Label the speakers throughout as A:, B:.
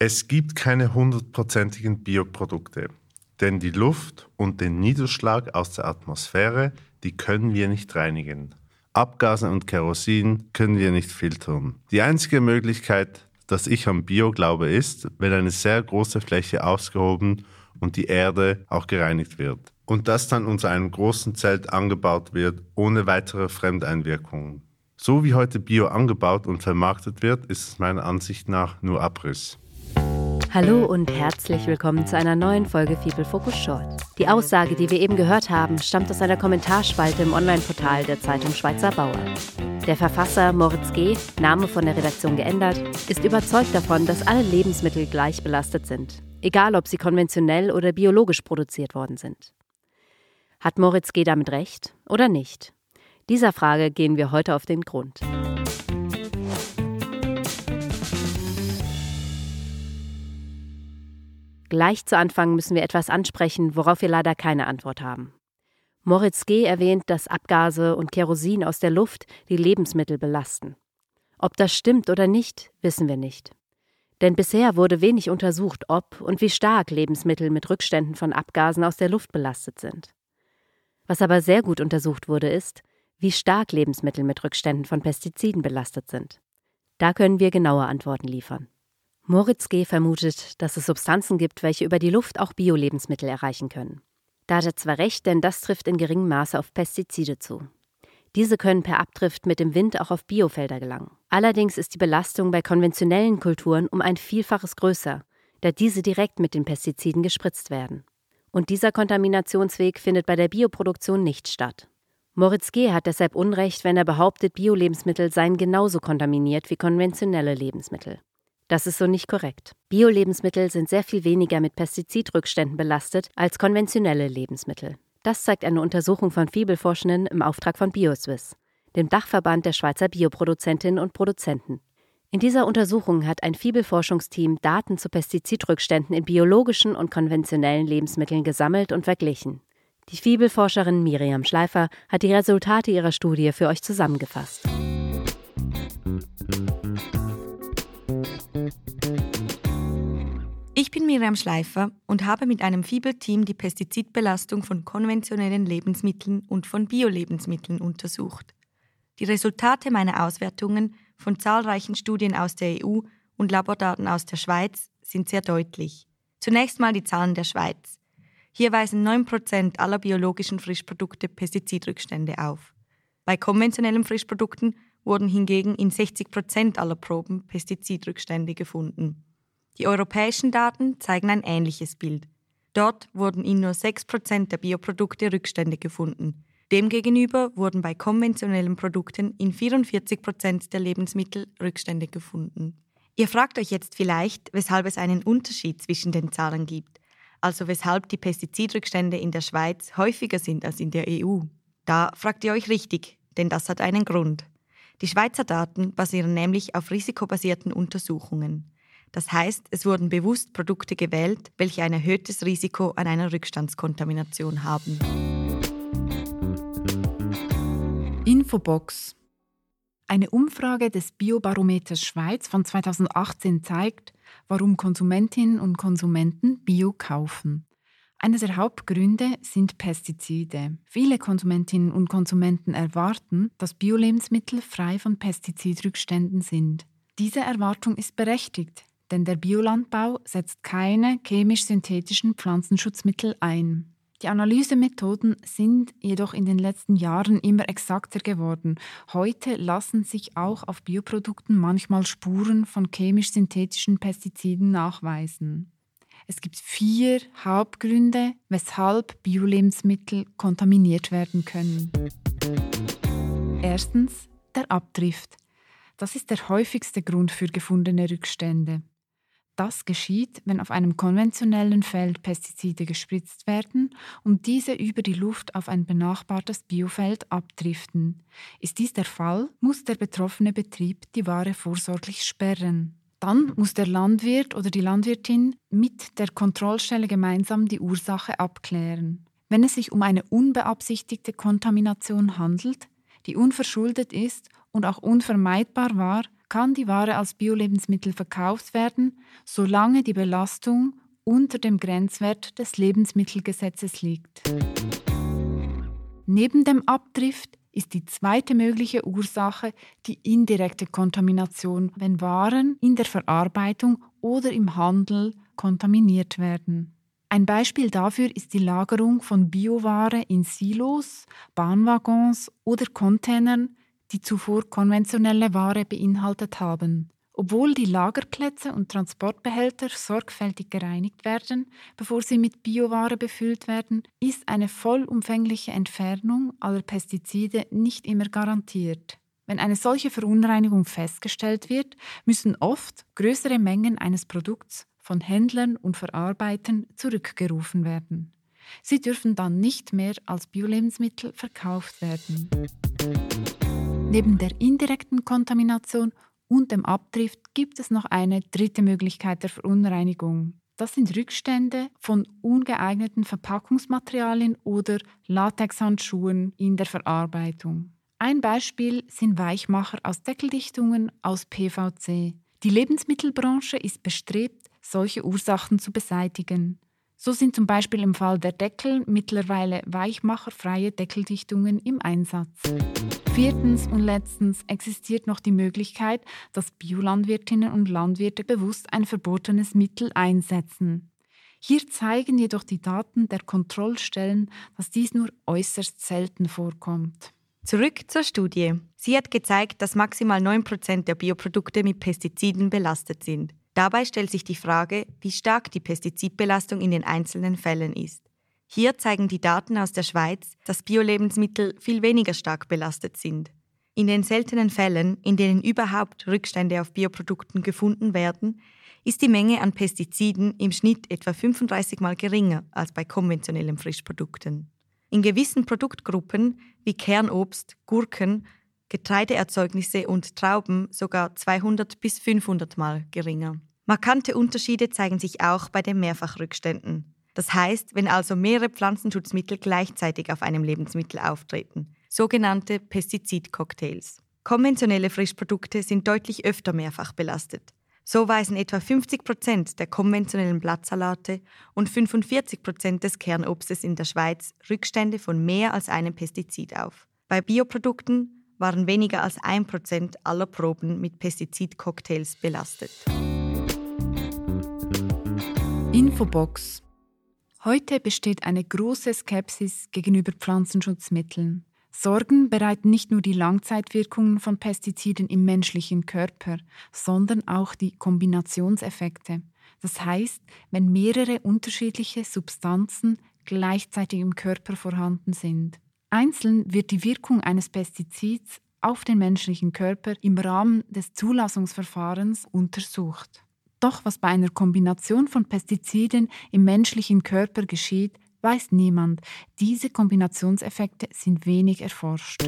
A: Es gibt keine hundertprozentigen Bioprodukte, denn die Luft und den Niederschlag aus der Atmosphäre, die können wir nicht reinigen. Abgase und Kerosin können wir nicht filtern. Die einzige Möglichkeit, dass ich am Bio glaube, ist, wenn eine sehr große Fläche ausgehoben und die Erde auch gereinigt wird. Und das dann unter einem großen Zelt angebaut wird, ohne weitere Fremdeinwirkungen. So wie heute Bio angebaut und vermarktet wird, ist es meiner Ansicht nach nur Abriss.
B: Hallo und herzlich willkommen zu einer neuen Folge People Focus Short. Die Aussage, die wir eben gehört haben, stammt aus einer Kommentarspalte im Online-Portal der Zeitung Schweizer Bauer. Der Verfasser Moritz G., Name von der Redaktion geändert, ist überzeugt davon, dass alle Lebensmittel gleich belastet sind, egal ob sie konventionell oder biologisch produziert worden sind. Hat Moritz G. damit recht oder nicht? Dieser Frage gehen wir heute auf den Grund. Gleich zu Anfang müssen wir etwas ansprechen, worauf wir leider keine Antwort haben. Moritz G. erwähnt, dass Abgase und Kerosin aus der Luft die Lebensmittel belasten. Ob das stimmt oder nicht, wissen wir nicht. Denn bisher wurde wenig untersucht, ob und wie stark Lebensmittel mit Rückständen von Abgasen aus der Luft belastet sind. Was aber sehr gut untersucht wurde, ist, wie stark Lebensmittel mit Rückständen von Pestiziden belastet sind. Da können wir genaue Antworten liefern. Moritz G. vermutet, dass es Substanzen gibt, welche über die Luft auch Bio-Lebensmittel erreichen können. Da hat er zwar recht, denn das trifft in geringem Maße auf Pestizide zu. Diese können per Abdrift mit dem Wind auch auf Biofelder gelangen. Allerdings ist die Belastung bei konventionellen Kulturen um ein Vielfaches größer, da diese direkt mit den Pestiziden gespritzt werden. Und dieser Kontaminationsweg findet bei der Bioproduktion nicht statt. Moritz G. hat deshalb Unrecht, wenn er behauptet, Bio-Lebensmittel seien genauso kontaminiert wie konventionelle Lebensmittel. Das ist so nicht korrekt. Bio-Lebensmittel sind sehr viel weniger mit Pestizidrückständen belastet als konventionelle Lebensmittel. Das zeigt eine Untersuchung von Fibelforschenden im Auftrag von BioSwiss, dem Dachverband der Schweizer Bioproduzentinnen und Produzenten. In dieser Untersuchung hat ein Fibelforschungsteam Daten zu Pestizidrückständen in biologischen und konventionellen Lebensmitteln gesammelt und verglichen. Die Fibelforscherin Miriam Schleifer hat die Resultate ihrer Studie für euch zusammengefasst.
C: Ich bin Miriam Schleifer und habe mit einem Fibel-Team die Pestizidbelastung von konventionellen Lebensmitteln und von Bio-Lebensmitteln untersucht. Die Resultate meiner Auswertungen von zahlreichen Studien aus der EU und Labordaten aus der Schweiz sind sehr deutlich. Zunächst mal die Zahlen der Schweiz. Hier weisen 9% aller biologischen Frischprodukte Pestizidrückstände auf. Bei konventionellen Frischprodukten wurden hingegen in 60% aller Proben Pestizidrückstände gefunden. Die europäischen Daten zeigen ein ähnliches Bild. Dort wurden in nur 6% der Bioprodukte Rückstände gefunden. Demgegenüber wurden bei konventionellen Produkten in 44% der Lebensmittel Rückstände gefunden. Ihr fragt euch jetzt vielleicht, weshalb es einen Unterschied zwischen den Zahlen gibt also weshalb die Pestizidrückstände in der Schweiz häufiger sind als in der EU. Da fragt ihr euch richtig, denn das hat einen Grund. Die Schweizer Daten basieren nämlich auf risikobasierten Untersuchungen. Das heißt, es wurden bewusst Produkte gewählt, welche ein erhöhtes Risiko an einer Rückstandskontamination haben.
D: Infobox. Eine Umfrage des Biobarometers Schweiz von 2018 zeigt, warum Konsumentinnen und Konsumenten Bio kaufen. Einer der Hauptgründe sind Pestizide. Viele Konsumentinnen und Konsumenten erwarten, dass Bio-Lebensmittel frei von Pestizidrückständen sind. Diese Erwartung ist berechtigt, denn der Biolandbau setzt keine chemisch-synthetischen Pflanzenschutzmittel ein. Die Analysemethoden sind jedoch in den letzten Jahren immer exakter geworden. Heute lassen sich auch auf Bioprodukten manchmal Spuren von chemisch-synthetischen Pestiziden nachweisen. Es gibt vier Hauptgründe, weshalb Biolebensmittel kontaminiert werden können. Erstens der Abdrift. Das ist der häufigste Grund für gefundene Rückstände. Das geschieht, wenn auf einem konventionellen Feld Pestizide gespritzt werden und diese über die Luft auf ein benachbartes Biofeld abdriften. Ist dies der Fall, muss der betroffene Betrieb die Ware vorsorglich sperren. Dann muss der Landwirt oder die Landwirtin mit der Kontrollstelle gemeinsam die Ursache abklären. Wenn es sich um eine unbeabsichtigte Kontamination handelt, die unverschuldet ist und auch unvermeidbar war, kann die Ware als Biolebensmittel verkauft werden, solange die Belastung unter dem Grenzwert des Lebensmittelgesetzes liegt. Neben dem Abdrift ist die zweite mögliche Ursache die indirekte Kontamination, wenn Waren in der Verarbeitung oder im Handel kontaminiert werden. Ein Beispiel dafür ist die Lagerung von Bioware in Silos, Bahnwaggons oder Containern, die zuvor konventionelle Ware beinhaltet haben. Obwohl die Lagerplätze und Transportbehälter sorgfältig gereinigt werden, bevor sie mit Bioware befüllt werden, ist eine vollumfängliche Entfernung aller Pestizide nicht immer garantiert. Wenn eine solche Verunreinigung festgestellt wird, müssen oft größere Mengen eines Produkts von Händlern und Verarbeitern zurückgerufen werden. Sie dürfen dann nicht mehr als Biolebensmittel verkauft werden. Neben der indirekten Kontamination und dem Abdrift gibt es noch eine dritte Möglichkeit der Verunreinigung. Das sind Rückstände von ungeeigneten Verpackungsmaterialien oder Latexhandschuhen in der Verarbeitung. Ein Beispiel sind Weichmacher aus Deckeldichtungen aus PVC. Die Lebensmittelbranche ist bestrebt, solche Ursachen zu beseitigen. So sind zum Beispiel im Fall der Deckel mittlerweile weichmacherfreie Deckeldichtungen im Einsatz. Viertens und letztens existiert noch die Möglichkeit, dass Biolandwirtinnen und Landwirte bewusst ein verbotenes Mittel einsetzen. Hier zeigen jedoch die Daten der Kontrollstellen, dass dies nur äußerst selten vorkommt.
C: Zurück zur Studie. Sie hat gezeigt, dass maximal 9% der Bioprodukte mit Pestiziden belastet sind. Dabei stellt sich die Frage, wie stark die Pestizidbelastung in den einzelnen Fällen ist. Hier zeigen die Daten aus der Schweiz, dass Biolebensmittel viel weniger stark belastet sind. In den seltenen Fällen, in denen überhaupt Rückstände auf Bioprodukten gefunden werden, ist die Menge an Pestiziden im Schnitt etwa 35 mal geringer als bei konventionellen Frischprodukten. In gewissen Produktgruppen wie Kernobst, Gurken, Getreideerzeugnisse und Trauben sogar 200 bis 500 mal geringer. Markante Unterschiede zeigen sich auch bei den Mehrfachrückständen. Das heißt, wenn also mehrere Pflanzenschutzmittel gleichzeitig auf einem Lebensmittel auftreten, sogenannte Pestizidcocktails. Konventionelle Frischprodukte sind deutlich öfter mehrfach belastet. So weisen etwa 50 Prozent der konventionellen Blattsalate und 45 Prozent des Kernobstes in der Schweiz Rückstände von mehr als einem Pestizid auf. Bei Bioprodukten waren weniger als ein Prozent aller Proben mit Pestizidcocktails belastet.
D: Infobox. Heute besteht eine große Skepsis gegenüber Pflanzenschutzmitteln. Sorgen bereiten nicht nur die Langzeitwirkungen von Pestiziden im menschlichen Körper, sondern auch die Kombinationseffekte. Das heißt, wenn mehrere unterschiedliche Substanzen gleichzeitig im Körper vorhanden sind. Einzeln wird die Wirkung eines Pestizids auf den menschlichen Körper im Rahmen des Zulassungsverfahrens untersucht. Doch was bei einer Kombination von Pestiziden im menschlichen Körper geschieht, weiß niemand. Diese Kombinationseffekte sind wenig erforscht.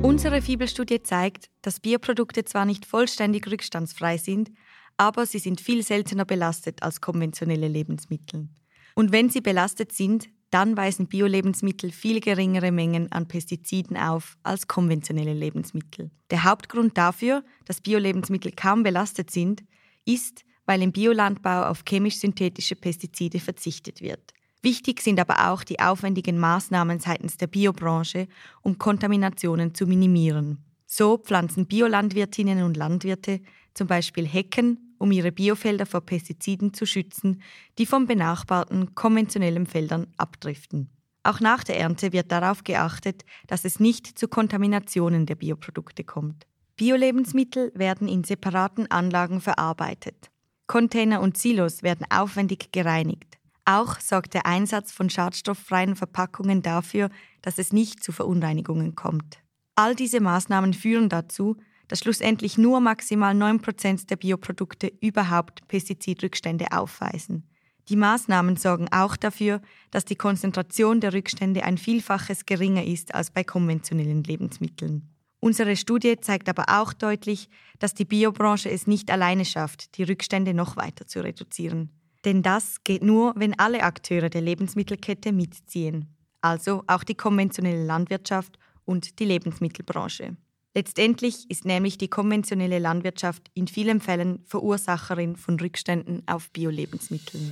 C: Unsere Fibelstudie zeigt, dass Bioprodukte zwar nicht vollständig rückstandsfrei sind, aber sie sind viel seltener belastet als konventionelle Lebensmittel. Und wenn sie belastet sind, dann weisen Biolebensmittel viel geringere Mengen an Pestiziden auf als konventionelle Lebensmittel. Der Hauptgrund dafür, dass Biolebensmittel kaum belastet sind, ist, weil im Biolandbau auf chemisch-synthetische Pestizide verzichtet wird. Wichtig sind aber auch die aufwendigen Maßnahmen seitens der Biobranche, um Kontaminationen zu minimieren. So pflanzen Biolandwirtinnen und Landwirte zum Beispiel Hecken, um ihre Biofelder vor Pestiziden zu schützen, die von benachbarten konventionellen Feldern abdriften. Auch nach der Ernte wird darauf geachtet, dass es nicht zu Kontaminationen der Bioprodukte kommt. Biolebensmittel werden in separaten Anlagen verarbeitet. Container und Silos werden aufwendig gereinigt. Auch sorgt der Einsatz von schadstofffreien Verpackungen dafür, dass es nicht zu Verunreinigungen kommt. All diese Maßnahmen führen dazu, dass schlussendlich nur maximal 9% der Bioprodukte überhaupt Pestizidrückstände aufweisen. Die Maßnahmen sorgen auch dafür, dass die Konzentration der Rückstände ein Vielfaches geringer ist als bei konventionellen Lebensmitteln. Unsere Studie zeigt aber auch deutlich, dass die Biobranche es nicht alleine schafft, die Rückstände noch weiter zu reduzieren. Denn das geht nur, wenn alle Akteure der Lebensmittelkette mitziehen, also auch die konventionelle Landwirtschaft und die Lebensmittelbranche. Letztendlich ist nämlich die konventionelle Landwirtschaft in vielen Fällen Verursacherin von Rückständen auf Bio-Lebensmitteln.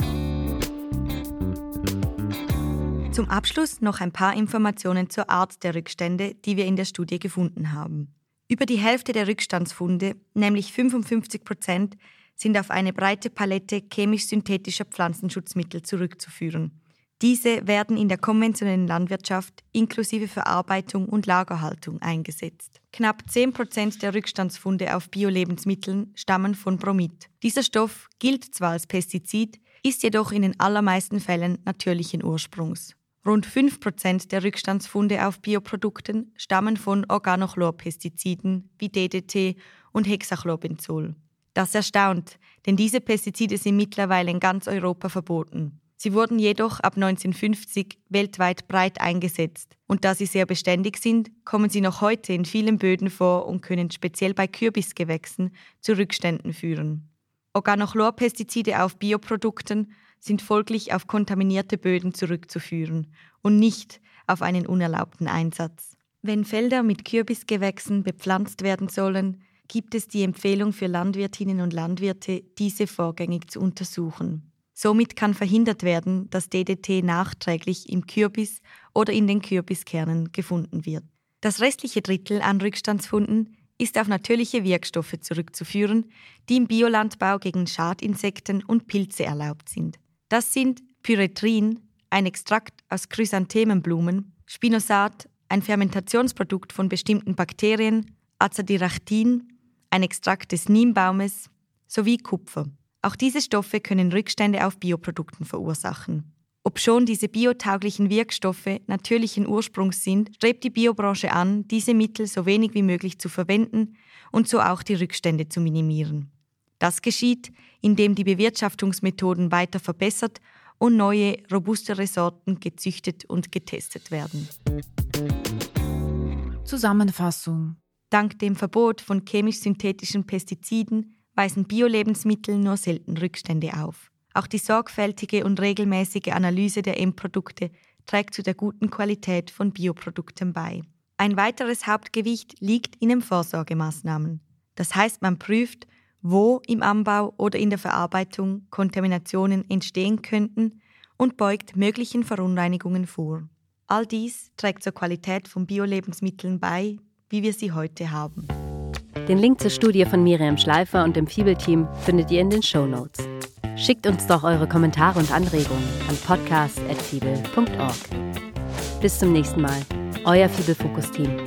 C: Zum Abschluss noch ein paar Informationen zur Art der Rückstände, die wir in der Studie gefunden haben. Über die Hälfte der Rückstandsfunde, nämlich 55 Prozent, sind auf eine breite Palette chemisch-synthetischer Pflanzenschutzmittel zurückzuführen. Diese werden in der konventionellen Landwirtschaft inklusive Verarbeitung und Lagerhaltung eingesetzt. Knapp 10 Prozent der Rückstandsfunde auf Bio-Lebensmitteln stammen von Bromid. Dieser Stoff gilt zwar als Pestizid, ist jedoch in den allermeisten Fällen natürlichen Ursprungs. Rund 5% der Rückstandsfunde auf Bioprodukten stammen von Organochlorpestiziden wie DDT und Hexachlorbenzol. Das erstaunt, denn diese Pestizide sind mittlerweile in ganz Europa verboten. Sie wurden jedoch ab 1950 weltweit breit eingesetzt und da sie sehr beständig sind, kommen sie noch heute in vielen Böden vor und können speziell bei Kürbisgewächsen zu Rückständen führen. Organochlorpestizide auf Bioprodukten sind folglich auf kontaminierte Böden zurückzuführen und nicht auf einen unerlaubten Einsatz. Wenn Felder mit Kürbisgewächsen bepflanzt werden sollen, gibt es die Empfehlung für Landwirtinnen und Landwirte, diese vorgängig zu untersuchen. Somit kann verhindert werden, dass DDT nachträglich im Kürbis oder in den Kürbiskernen gefunden wird. Das restliche Drittel an Rückstandsfunden ist auf natürliche Wirkstoffe zurückzuführen, die im Biolandbau gegen Schadinsekten und Pilze erlaubt sind. Das sind Pyretrin, ein Extrakt aus Chrysanthemenblumen, Spinosat, ein Fermentationsprodukt von bestimmten Bakterien, Azadirachtin, ein Extrakt des Niembaumes sowie Kupfer. Auch diese Stoffe können Rückstände auf Bioprodukten verursachen. Obschon diese biotauglichen Wirkstoffe natürlichen Ursprungs sind, strebt die Biobranche an, diese Mittel so wenig wie möglich zu verwenden und so auch die Rückstände zu minimieren. Das geschieht, indem die Bewirtschaftungsmethoden weiter verbessert und neue, robustere Sorten gezüchtet und getestet werden.
D: Zusammenfassung.
C: Dank dem Verbot von chemisch-synthetischen Pestiziden weisen Bio-Lebensmittel nur selten Rückstände auf. Auch die sorgfältige und regelmäßige Analyse der Endprodukte trägt zu der guten Qualität von Bioprodukten bei. Ein weiteres Hauptgewicht liegt in den Vorsorgemaßnahmen. Das heißt, man prüft, wo im Anbau oder in der Verarbeitung Kontaminationen entstehen könnten und beugt möglichen Verunreinigungen vor. All dies trägt zur Qualität von Bio-Lebensmitteln bei, wie wir sie heute haben.
B: Den Link zur Studie von Miriam Schleifer und dem Fibel-Team findet ihr in den Show Notes. Schickt uns doch eure Kommentare und Anregungen an podcast.fibel.org. Bis zum nächsten Mal. Euer Fibel-Fokus-Team.